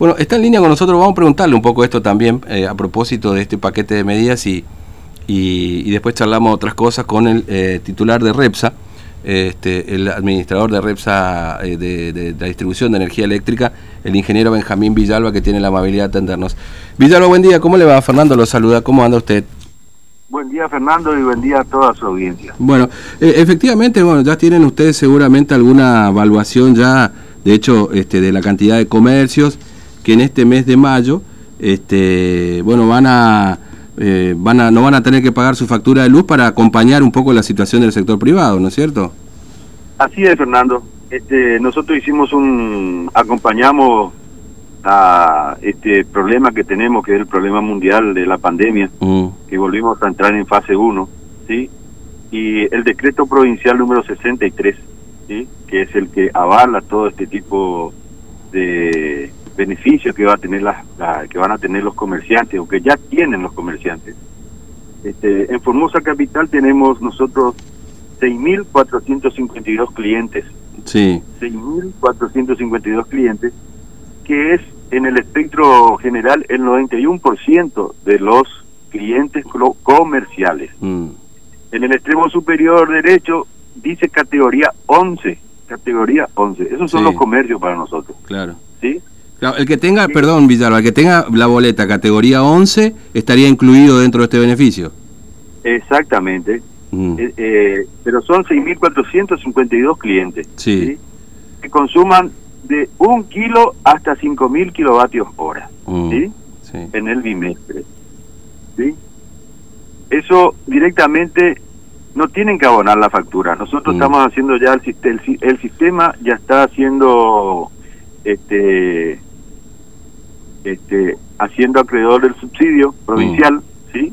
Bueno, está en línea con nosotros, vamos a preguntarle un poco esto también eh, a propósito de este paquete de medidas y, y, después charlamos otras cosas con el eh, titular de REPSA, este, el administrador de REPSA eh, de, la distribución de energía eléctrica, el ingeniero Benjamín Villalba, que tiene la amabilidad de atendernos. Villalba, buen día, ¿cómo le va? Fernando lo saluda, ¿cómo anda usted? Buen día Fernando y buen día a toda su audiencia. Bueno, efectivamente, bueno, ya tienen ustedes seguramente alguna evaluación ya, de hecho, este, de la cantidad de comercios que en este mes de mayo, este, bueno, van a, eh, van a, no van a tener que pagar su factura de luz para acompañar un poco la situación del sector privado, ¿no es cierto? Así es, Fernando. Este, nosotros hicimos un, acompañamos a este problema que tenemos, que es el problema mundial de la pandemia, mm. que volvimos a entrar en fase 1, ¿sí? Y el decreto provincial número 63, ¿sí? Que es el que avala todo este tipo de beneficios que va a tener las que van a tener los comerciantes o que ya tienen los comerciantes. Este, en Formosa Capital tenemos nosotros 6.452 clientes. Sí. 6.452 clientes, que es en el espectro general el 91% de los clientes comerciales. Mm. En el extremo superior derecho dice categoría 11, categoría 11. Esos son los comercios para nosotros. Claro. ¿Sí? El que tenga, perdón Villalba, el que tenga la boleta categoría 11 estaría incluido dentro de este beneficio. Exactamente. Mm. Eh, eh, pero son 6.452 clientes sí. que consuman de un kilo hasta 5.000 kilovatios hora mm. ¿sí? en el bimestre. ¿sí? Eso directamente no tienen que abonar la factura. Nosotros mm. estamos haciendo ya el, el, el sistema ya está haciendo este este, haciendo acreedor del subsidio provincial, mm. ¿sí?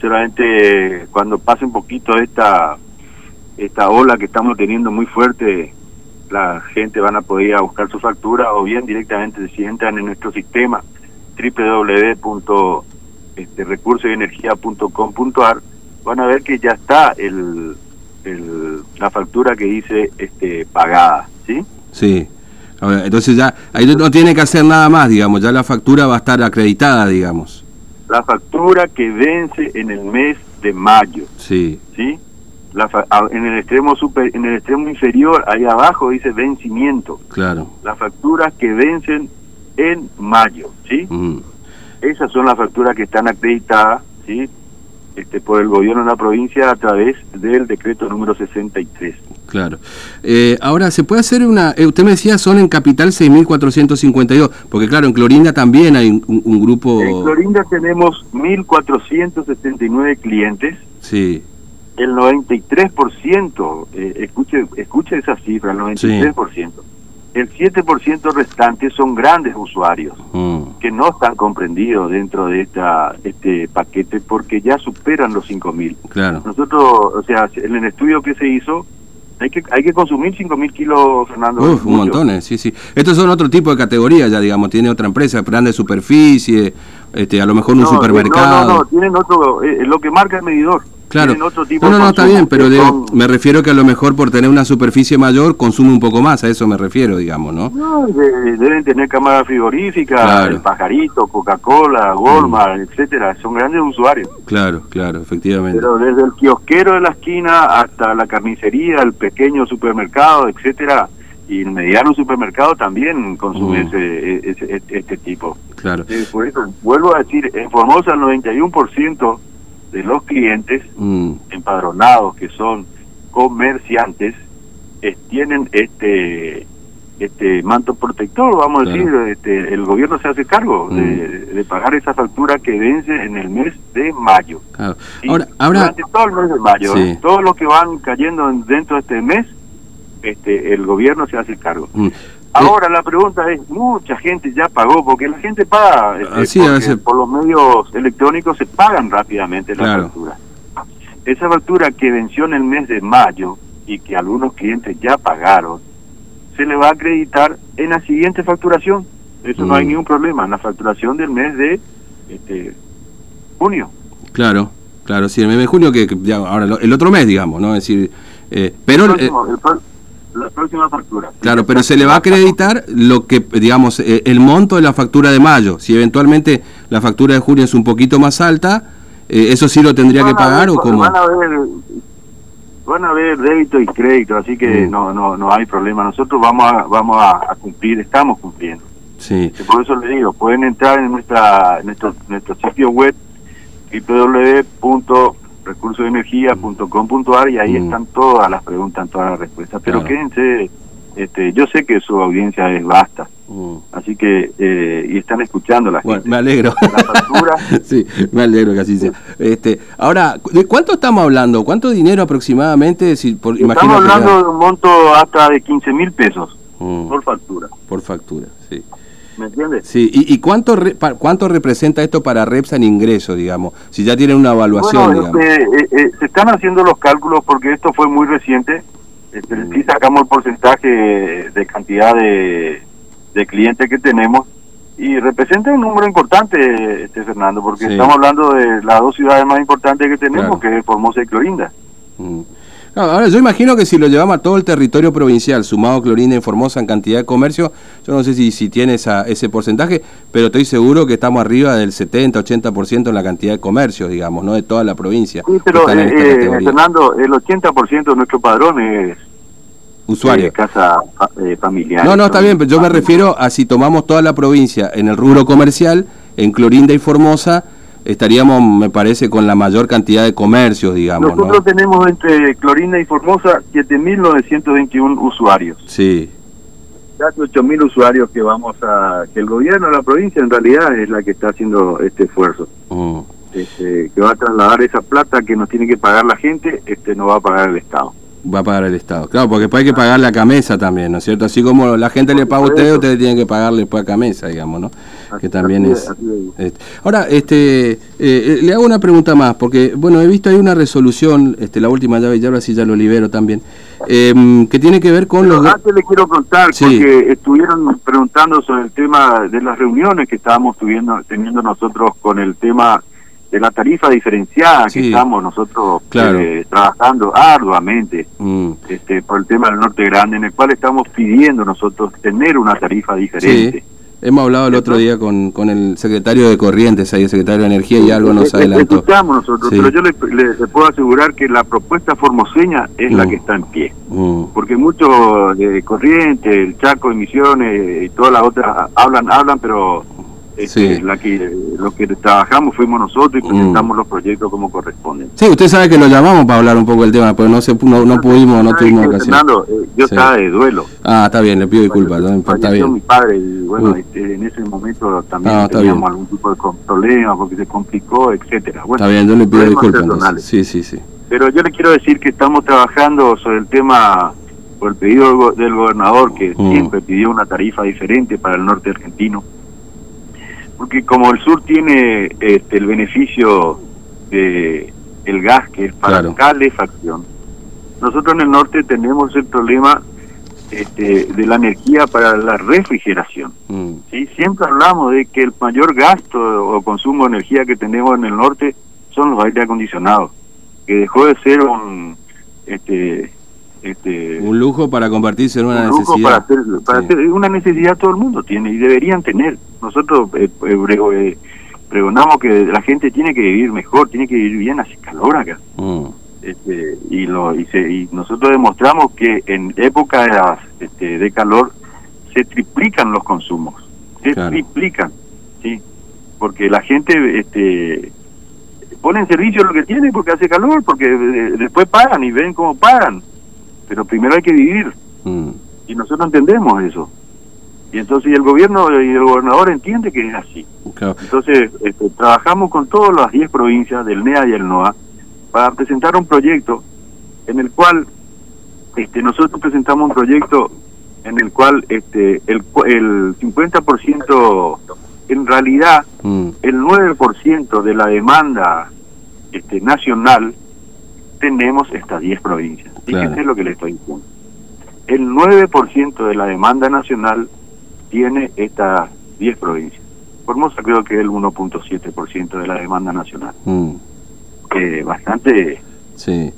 Solamente cuando pase un poquito esta esta ola que estamos teniendo muy fuerte, la gente van a poder ir a buscar su factura o bien directamente si entran en nuestro sistema www.recursoyenergia.com.ar van a ver que ya está el, el, la factura que dice este pagada, ¿sí? Sí. Entonces ya ahí no tiene que hacer nada más, digamos, ya la factura va a estar acreditada, digamos. La factura que vence en el mes de mayo. Sí. ¿Sí? La en el extremo super, en el extremo inferior, ahí abajo dice vencimiento. Claro. Las facturas que vencen en mayo, ¿sí? Mm. Esas son las facturas que están acreditadas, ¿sí? Este, por el gobierno de la provincia a través del decreto número 63. Claro. Eh, ahora, ¿se puede hacer una... Eh, usted me decía, son en Capital 6.452, porque claro, en Clorinda también hay un, grupo... En Clorinda tenemos 1.479 clientes. Sí. El 93%, eh, escuche, escuche esa cifra, el 93%. El 7% restante son grandes usuarios mm. que no están comprendidos dentro de esta este paquete porque ya superan los 5.000. Claro. Nosotros, o sea, en el estudio que se hizo, hay que, hay que consumir 5.000 kilos, Fernando. Uf, un montón, eh, sí, sí. Estos son otro tipo de categorías ya, digamos, tiene otra empresa, grande superficie, este, a lo mejor un supermercado. No, no, no, tienen otro, eh, lo que marca el medidor. Claro. no, no, no, está bien, pero me refiero que a lo mejor por tener una superficie mayor consume un poco más, a eso me refiero, digamos, ¿no? No, deben tener cámara frigorífica, el pajarito, Coca-Cola, Walmart, mm. etcétera, son grandes usuarios. Claro, claro, efectivamente. Pero desde el kiosquero de la esquina hasta la carnicería, el pequeño supermercado, etcétera, y el mediano supermercado también consume mm. ese, este tipo. Claro. Eh, por eso, vuelvo a decir, en Formosa el 91% de los clientes mm. empadronados que son comerciantes tienen este este manto protector, vamos a decir, este, el gobierno se hace cargo de, mm. pagar esa factura que vence en el mes de mayo. Ahora, ahora, durante todo el mes de mayo, ¿eh? todos los que van cayendo dentro de este mes, este, el gobierno se hace cargo. Mm. Ahora la pregunta es, mucha gente ya pagó, porque la gente paga, este, por los medios electrónicos se pagan rápidamente la factura. Esa factura que venció en el mes de mayo y que algunos clientes ya pagaron, se le va a acreditar en la siguiente facturación. Eso no hay mm. ningún problema, en la facturación del mes de este, junio. Claro, claro, sí, el mes de junio que, ya, ahora el otro mes, digamos, ¿no? Es decir, eh, pero... El, la próxima factura. Claro, pero se le va a acreditar lo que, digamos, eh, el monto de la factura de mayo. Si eventualmente la factura de junio es un poquito más alta, eh, ¿eso sí lo tendría que pagar o cómo? Van a ver, van a ver débito y crédito, así que mm. no, no, no hay problema. Nosotros vamos a, vamos a, cumplir, estamos cumpliendo. Sí. Por eso le digo, pueden entrar en nuestra nuestro, nuestro sitio web www.recursosenergia.com.ar y ahí mm. están todas las preguntas, todas las respuestas. Pero quédense, este, yo sé que su audiencia es vasta, mm. así que, eh, y están escuchando la bueno, Me alegro. sí, me alegro que así sea. Este, ahora, ¿de cuánto estamos hablando? ¿Cuánto dinero aproximadamente? Si, por, estamos hablando de un monto hasta de 15 mil pesos mm. por factura. Por factura, sí. ¿Me entiendes? Sí, ¿y, y cuánto cuánto representa esto para Repsa en ingreso, digamos? Si ya tienen una evaluación, digamos. Este, eh, eh, se están haciendo los cálculos porque esto fue muy reciente. Este, mm. Sí sacamos el porcentaje de cantidad de, clientes que tenemos y representa un número importante, este Fernando, porque estamos hablando de las dos ciudades más importantes que tenemos, que es Formosa y Clorinda. Mm ahora yo imagino que si lo llevamos a todo el territorio provincial, sumado Clorinda y Formosa en cantidad de comercio, yo no sé si, si tiene esa, ese porcentaje, pero estoy seguro que estamos arriba del 70-80% en la cantidad de comercios, digamos, ¿no? De toda la provincia. Sí, pero eh, eh, Fernando, el 80% de nuestro padrón es usuario. casa eh, familiar. No, no, está bien, pero yo me refiero a si tomamos toda la provincia en el rubro comercial, en Clorinda y Formosa, estaríamos, me parece, con la mayor cantidad de comercios, digamos. Nosotros tenemos entre Clorinda y Formosa 7.921 usuarios. Sí. Casi 8.000 usuarios que vamos a... que el gobierno de la provincia en realidad es la que está haciendo este esfuerzo. Mm. Este, que va a trasladar esa plata que nos tiene que pagar la gente, este no va a pagar el Estado va a pagar el Estado. Claro, porque después hay que pagar la camisa también, ¿no es cierto? Así como la gente le paga a ustedes, ustedes tienen que pagarle después a camisa, digamos, ¿no? que también es... Este. Ahora, este, eh, eh, le hago una pregunta más, porque, bueno, he visto ahí una resolución, este, la última llave, y ahora sí ya lo libero también, em, que tiene que ver con los... Antes le quiero contar, porque estuvieron preguntando sobre el tema de las reuniones que estábamos tuviendo, teniendo nosotros con el tema de la tarifa diferenciada que estamos nosotros eh, trabajando arduamente mm. este, por el tema del norte grande, en el cual estamos pidiendo nosotros tener una tarifa diferente. Hemos hablado el otro día con, con el secretario de Corrientes, ahí el secretario de Energía, y algo nos adelantó. Escuchamos nosotros, pero yo le, puedo asegurar que la propuesta formoseña es la mm. que está en pie. Mm. Porque muchos de Corrientes, el Chaco, Emisiones y todas las otras hablan, hablan, pero este, la que lo que trabajamos fuimos nosotros y mm. presentamos los proyectos como corresponden. Sí, usted sabe que lo llamamos para hablar un poco del tema, pero no se no, no pudimos, no tuvimos ocasión. Eh, yo estaba de duelo. Ah, está bien, le pido disculpas, está bien. mi padre y bueno, este, en ese momento también ah, teníamos algún tipo de problema porque se complicó, etcétera. Bueno, está bien, yo le pido disculpas. Sí, sí, sí. Pero yo le quiero decir que estamos trabajando sobre el tema por el pedido del gobernador que mm. siempre pidió una tarifa diferente para el norte argentino porque como el sur tiene este, el beneficio de el gas que es para calefacción, nosotros en el norte tenemos el problema este, de la energía para la refrigeración. Mm. ¿sí? Siempre hablamos de que el mayor gasto o consumo de energía que tenemos en el norte son los aire acondicionados, que dejó de ser un este, este, un lujo para convertirse en una necesidad. Para, una necesidad todo el mundo tiene y deberían tener. Nosotros eh, eh, eh, pregonamos que la gente tiene que vivir mejor, tiene que vivir bien, hace calor acá. Mm. Este, y, lo, y, nosotros demostramos que en época de, este, de calor se triplican los consumos, se triplican, ¿sí? porque la gente este, pone en servicio lo que tiene porque hace calor, porque después pagan y ven cómo pagan pero primero hay que vivir. Mm. Y nosotros entendemos eso. Y entonces el gobierno y el gobernador entiende que es así. Entonces este, trabajamos con todas las 10 provincias del NEA y el NOA para presentar un proyecto en el cual este, nosotros presentamos un proyecto en el cual este, el, el 50%, en realidad mm. el 9% de la demanda este, nacional tenemos estas 10 provincias. Fíjense lo que le estoy diciendo. El 9% de la demanda nacional tiene estas 10 provincias. Formosa creo que es el 1.7% de la demanda nacional. Mm. bastante Sí.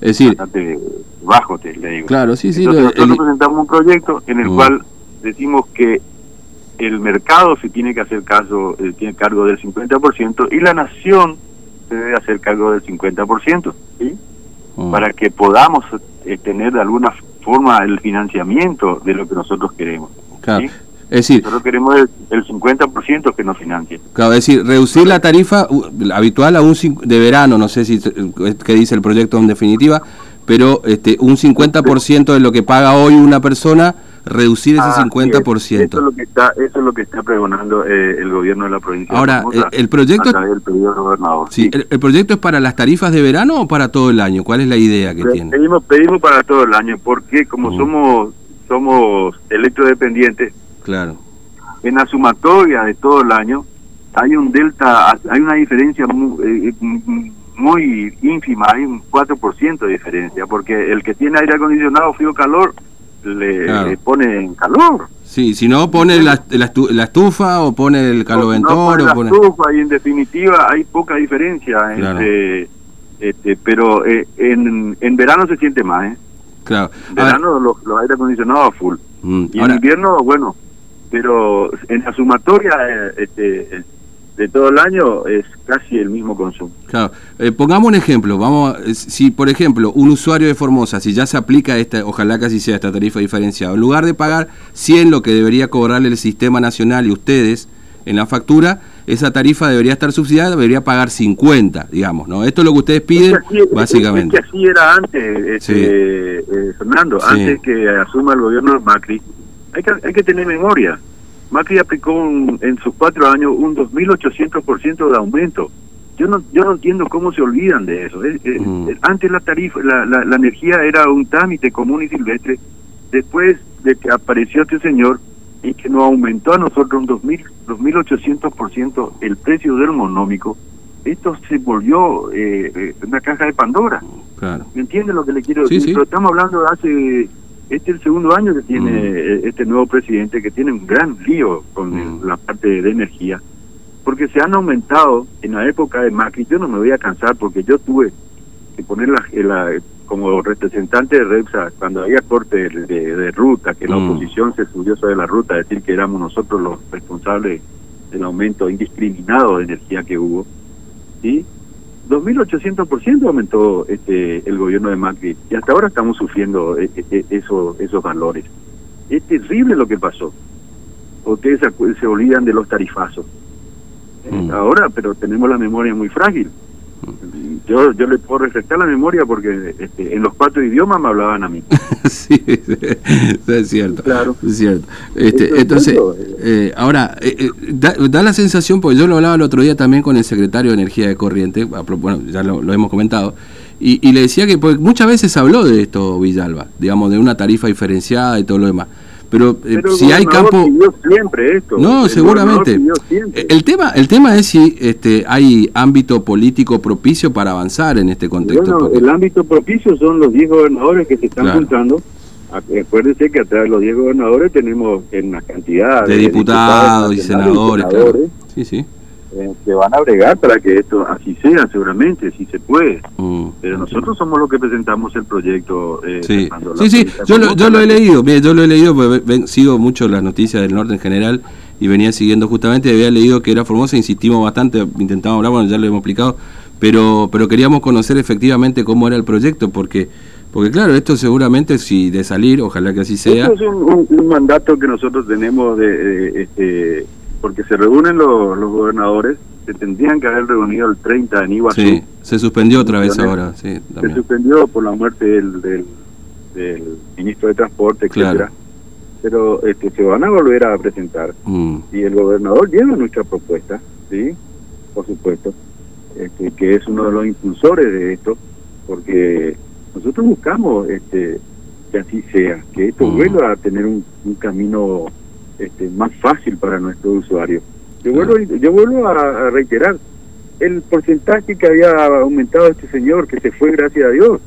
Es decir, bastante bajo, te le digo. Claro, sí, sí. nosotros presentamos un proyecto en el mm. cual decimos que el mercado se tiene que hacer caso, eh, tiene cargo del 50% y la nación se debe hacer cargo del 50%, ¿sí? Mm. Para que podamos eh, tener de alguna forma el financiamiento de lo que nosotros queremos. Claro. Es decir, nosotros queremos el, 50% que nos financie. Claro, es decir, reducir la tarifa habitual a un de verano, no sé si qué dice el proyecto en definitiva, pero este un 50% de lo que paga hoy una persona reducir ese 50%. Eso es lo que está, eso es lo que está pregonando eh, el gobierno de la provincia. Ahora, el, proyecto Sí, el, proyecto es para las tarifas de verano o para todo el año. ¿Cuál es la idea que tiene? Pedimos, pedimos para todo el año, porque como somos somos electrodependientes, claro. En la sumatoria de todo el año hay un delta, hay una diferencia muy, eh, muy ínfima, hay un 4% de diferencia, porque el que tiene aire acondicionado, frío, calor le, pone en calor. Sí, si no pone la, la, estufa o pone el caloventor. No, pone la estufa y en definitiva hay poca diferencia. Entre, este, pero eh, en, en verano se siente más. ¿eh? Claro. En verano los, los aire acondicionados a full. Mm, y en invierno, bueno, pero en la sumatoria eh, este, de todo el año es casi el mismo consumo. Claro, eh, pongamos un ejemplo, vamos, si por ejemplo un usuario de Formosa, si ya se aplica esta, ojalá casi sea esta tarifa diferenciada, en lugar de pagar 100 lo que debería cobrarle el sistema nacional y ustedes en la factura, esa tarifa debería estar subsidiada, debería pagar 50, digamos, ¿no? Esto es lo que ustedes piden, básicamente. Es que así era antes, este, eh, Fernando, antes que asuma el gobierno de Macri, hay que, hay que tener memoria. Macri aplicó en sus cuatro años un 2.800% de aumento. Yo no, yo no entiendo cómo se olvidan de eso. Mm. Antes la tarifa, la, la, energía era un trámite común y silvestre. Después de que apareció este señor y que nos aumentó a nosotros un 2.000, 2.800% el precio del monómico, esto se volvió eh, eh, una caja de Pandora. Claro. ¿Me entiende lo que le quiero decir? Pero estamos hablando de hace este es el segundo año que tiene mm. eh, este nuevo presidente, que tiene un gran lío con mm. la parte de energía, porque se han aumentado en la época de Macri, yo no me voy a cansar porque yo tuve que poner la, como representante de Repsa, cuando había corte de, ruta, que la mm. oposición se subió sobre la ruta, decir que éramos nosotros los responsables del aumento indiscriminado de energía que hubo, ¿sí? 2.800% aumentó este, el gobierno de Macri y hasta ahora estamos sufriendo eh, eh, eh, eso, esos valores. Es terrible lo que pasó. Ustedes se, olvidan de los tarifazos. Mm. Ahora, pero tenemos la memoria muy frágil. Yo, yo le puedo refrescar la memoria porque este, en los cuatro idiomas me hablaban a mí. sí, es cierto. Claro. Es cierto. Este, entonces, eh. Eh, ahora, eh, da, la sensación, porque yo lo hablaba el otro día también con el secretario de Energía de Corriente, bueno, ya lo, hemos comentado, y, y, le decía que muchas veces habló de esto Villalba, digamos, de una tarifa diferenciada y todo lo demás. Pero, eh, si hay campo siempre esto no seguramente. el tema el tema es si este hay ámbito político propicio para avanzar en este contexto el ámbito propicio son los 10 gobernadores que se están juntando. Acuérdense que atrás de los 10 gobernadores tenemos en una cantidad de, diputados, y senadores, sí sí eh, se van a bregar para que esto así sea, seguramente, si se puede. Mm, Pero nosotros somos los que presentamos el proyecto. Eh, sí, sí, sí. yo, lo, yo lo he leído, yo lo he leído, porque sigo mucho las noticias del norte en general y venía siguiendo justamente, había leído que era Formosa, insistimos bastante, intentamos hablar, bueno, ya lo hemos explicado, pero, pero queríamos conocer efectivamente cómo era el proyecto, porque... Porque claro, esto seguramente si de salir, ojalá que así sea. Esto es un, mandato que nosotros tenemos de, este, porque se reúnen los, los gobernadores, se tendrían que haber reunido el 30 en Iguazú. Sí, se suspendió otra vez ahora, sí. Se suspendió por la muerte del, del, ministro de Transporte, etcétera. Pero este, se van a volver a presentar. Mm. Y el gobernador lleva nuestra propuesta, ¿sí? Por supuesto, este, que es uno de los impulsores de esto, porque nosotros buscamos este que así sea, que esto mm. vuelva a tener un, un camino este, más fácil para nuestro usuario. Yo vuelvo, yo vuelvo a, reiterar, el porcentaje que había aumentado este señor, que se fue gracias a Dios,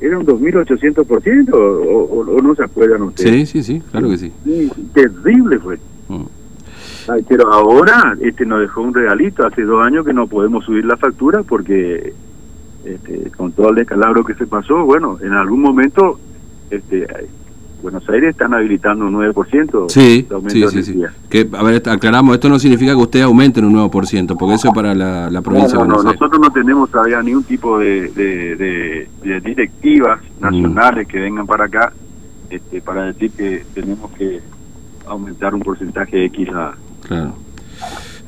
era un 2.800%, o, o, o no se acuerdan ustedes. Sí, sí, sí, claro que sí. terrible fue. Mm. pero ahora este nos dejó un regalito, hace dos años que no podemos subir la factura porque este, con todo el descalabro que se pasó, bueno, en algún momento este, Buenos Aires están habilitando un 9% sí, sí, sí, Que, a ver, aclaramos, esto no significa que usted aumente en un 9%, porque eso es para la, provincia de Buenos no, nosotros no tenemos todavía ningún tipo de, de, directivas mm. nacionales que vengan para acá este, para decir que tenemos que aumentar un porcentaje X a... Claro.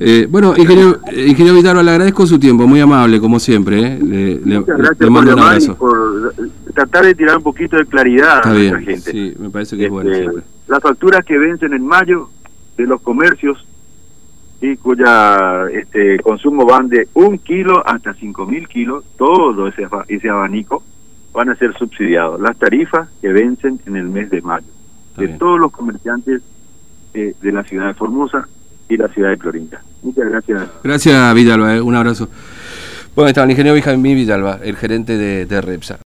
Eh, bueno, ingeniero, ingeniero Vitarro, le agradezco su tiempo, muy amable, como siempre. ¿eh? Le, gracias mando un abrazo. por tratar de tirar un poquito de claridad a la gente. Sí, me parece que es bueno. Este, las facturas que vencen en mayo de los comercios y cuya este, consumo van de un kilo hasta cinco mil kilos, todo ese, ese abanico van a ser subsidiados. Las tarifas que vencen en el mes de mayo de todos los comerciantes eh, de la ciudad de Formosa y la ciudad de Clorinda. Muchas gracias. Gracias, Vidalba. Eh, un abrazo. Bueno, está el ingeniero Benjamín Vidalba, el gerente de, de Repsa.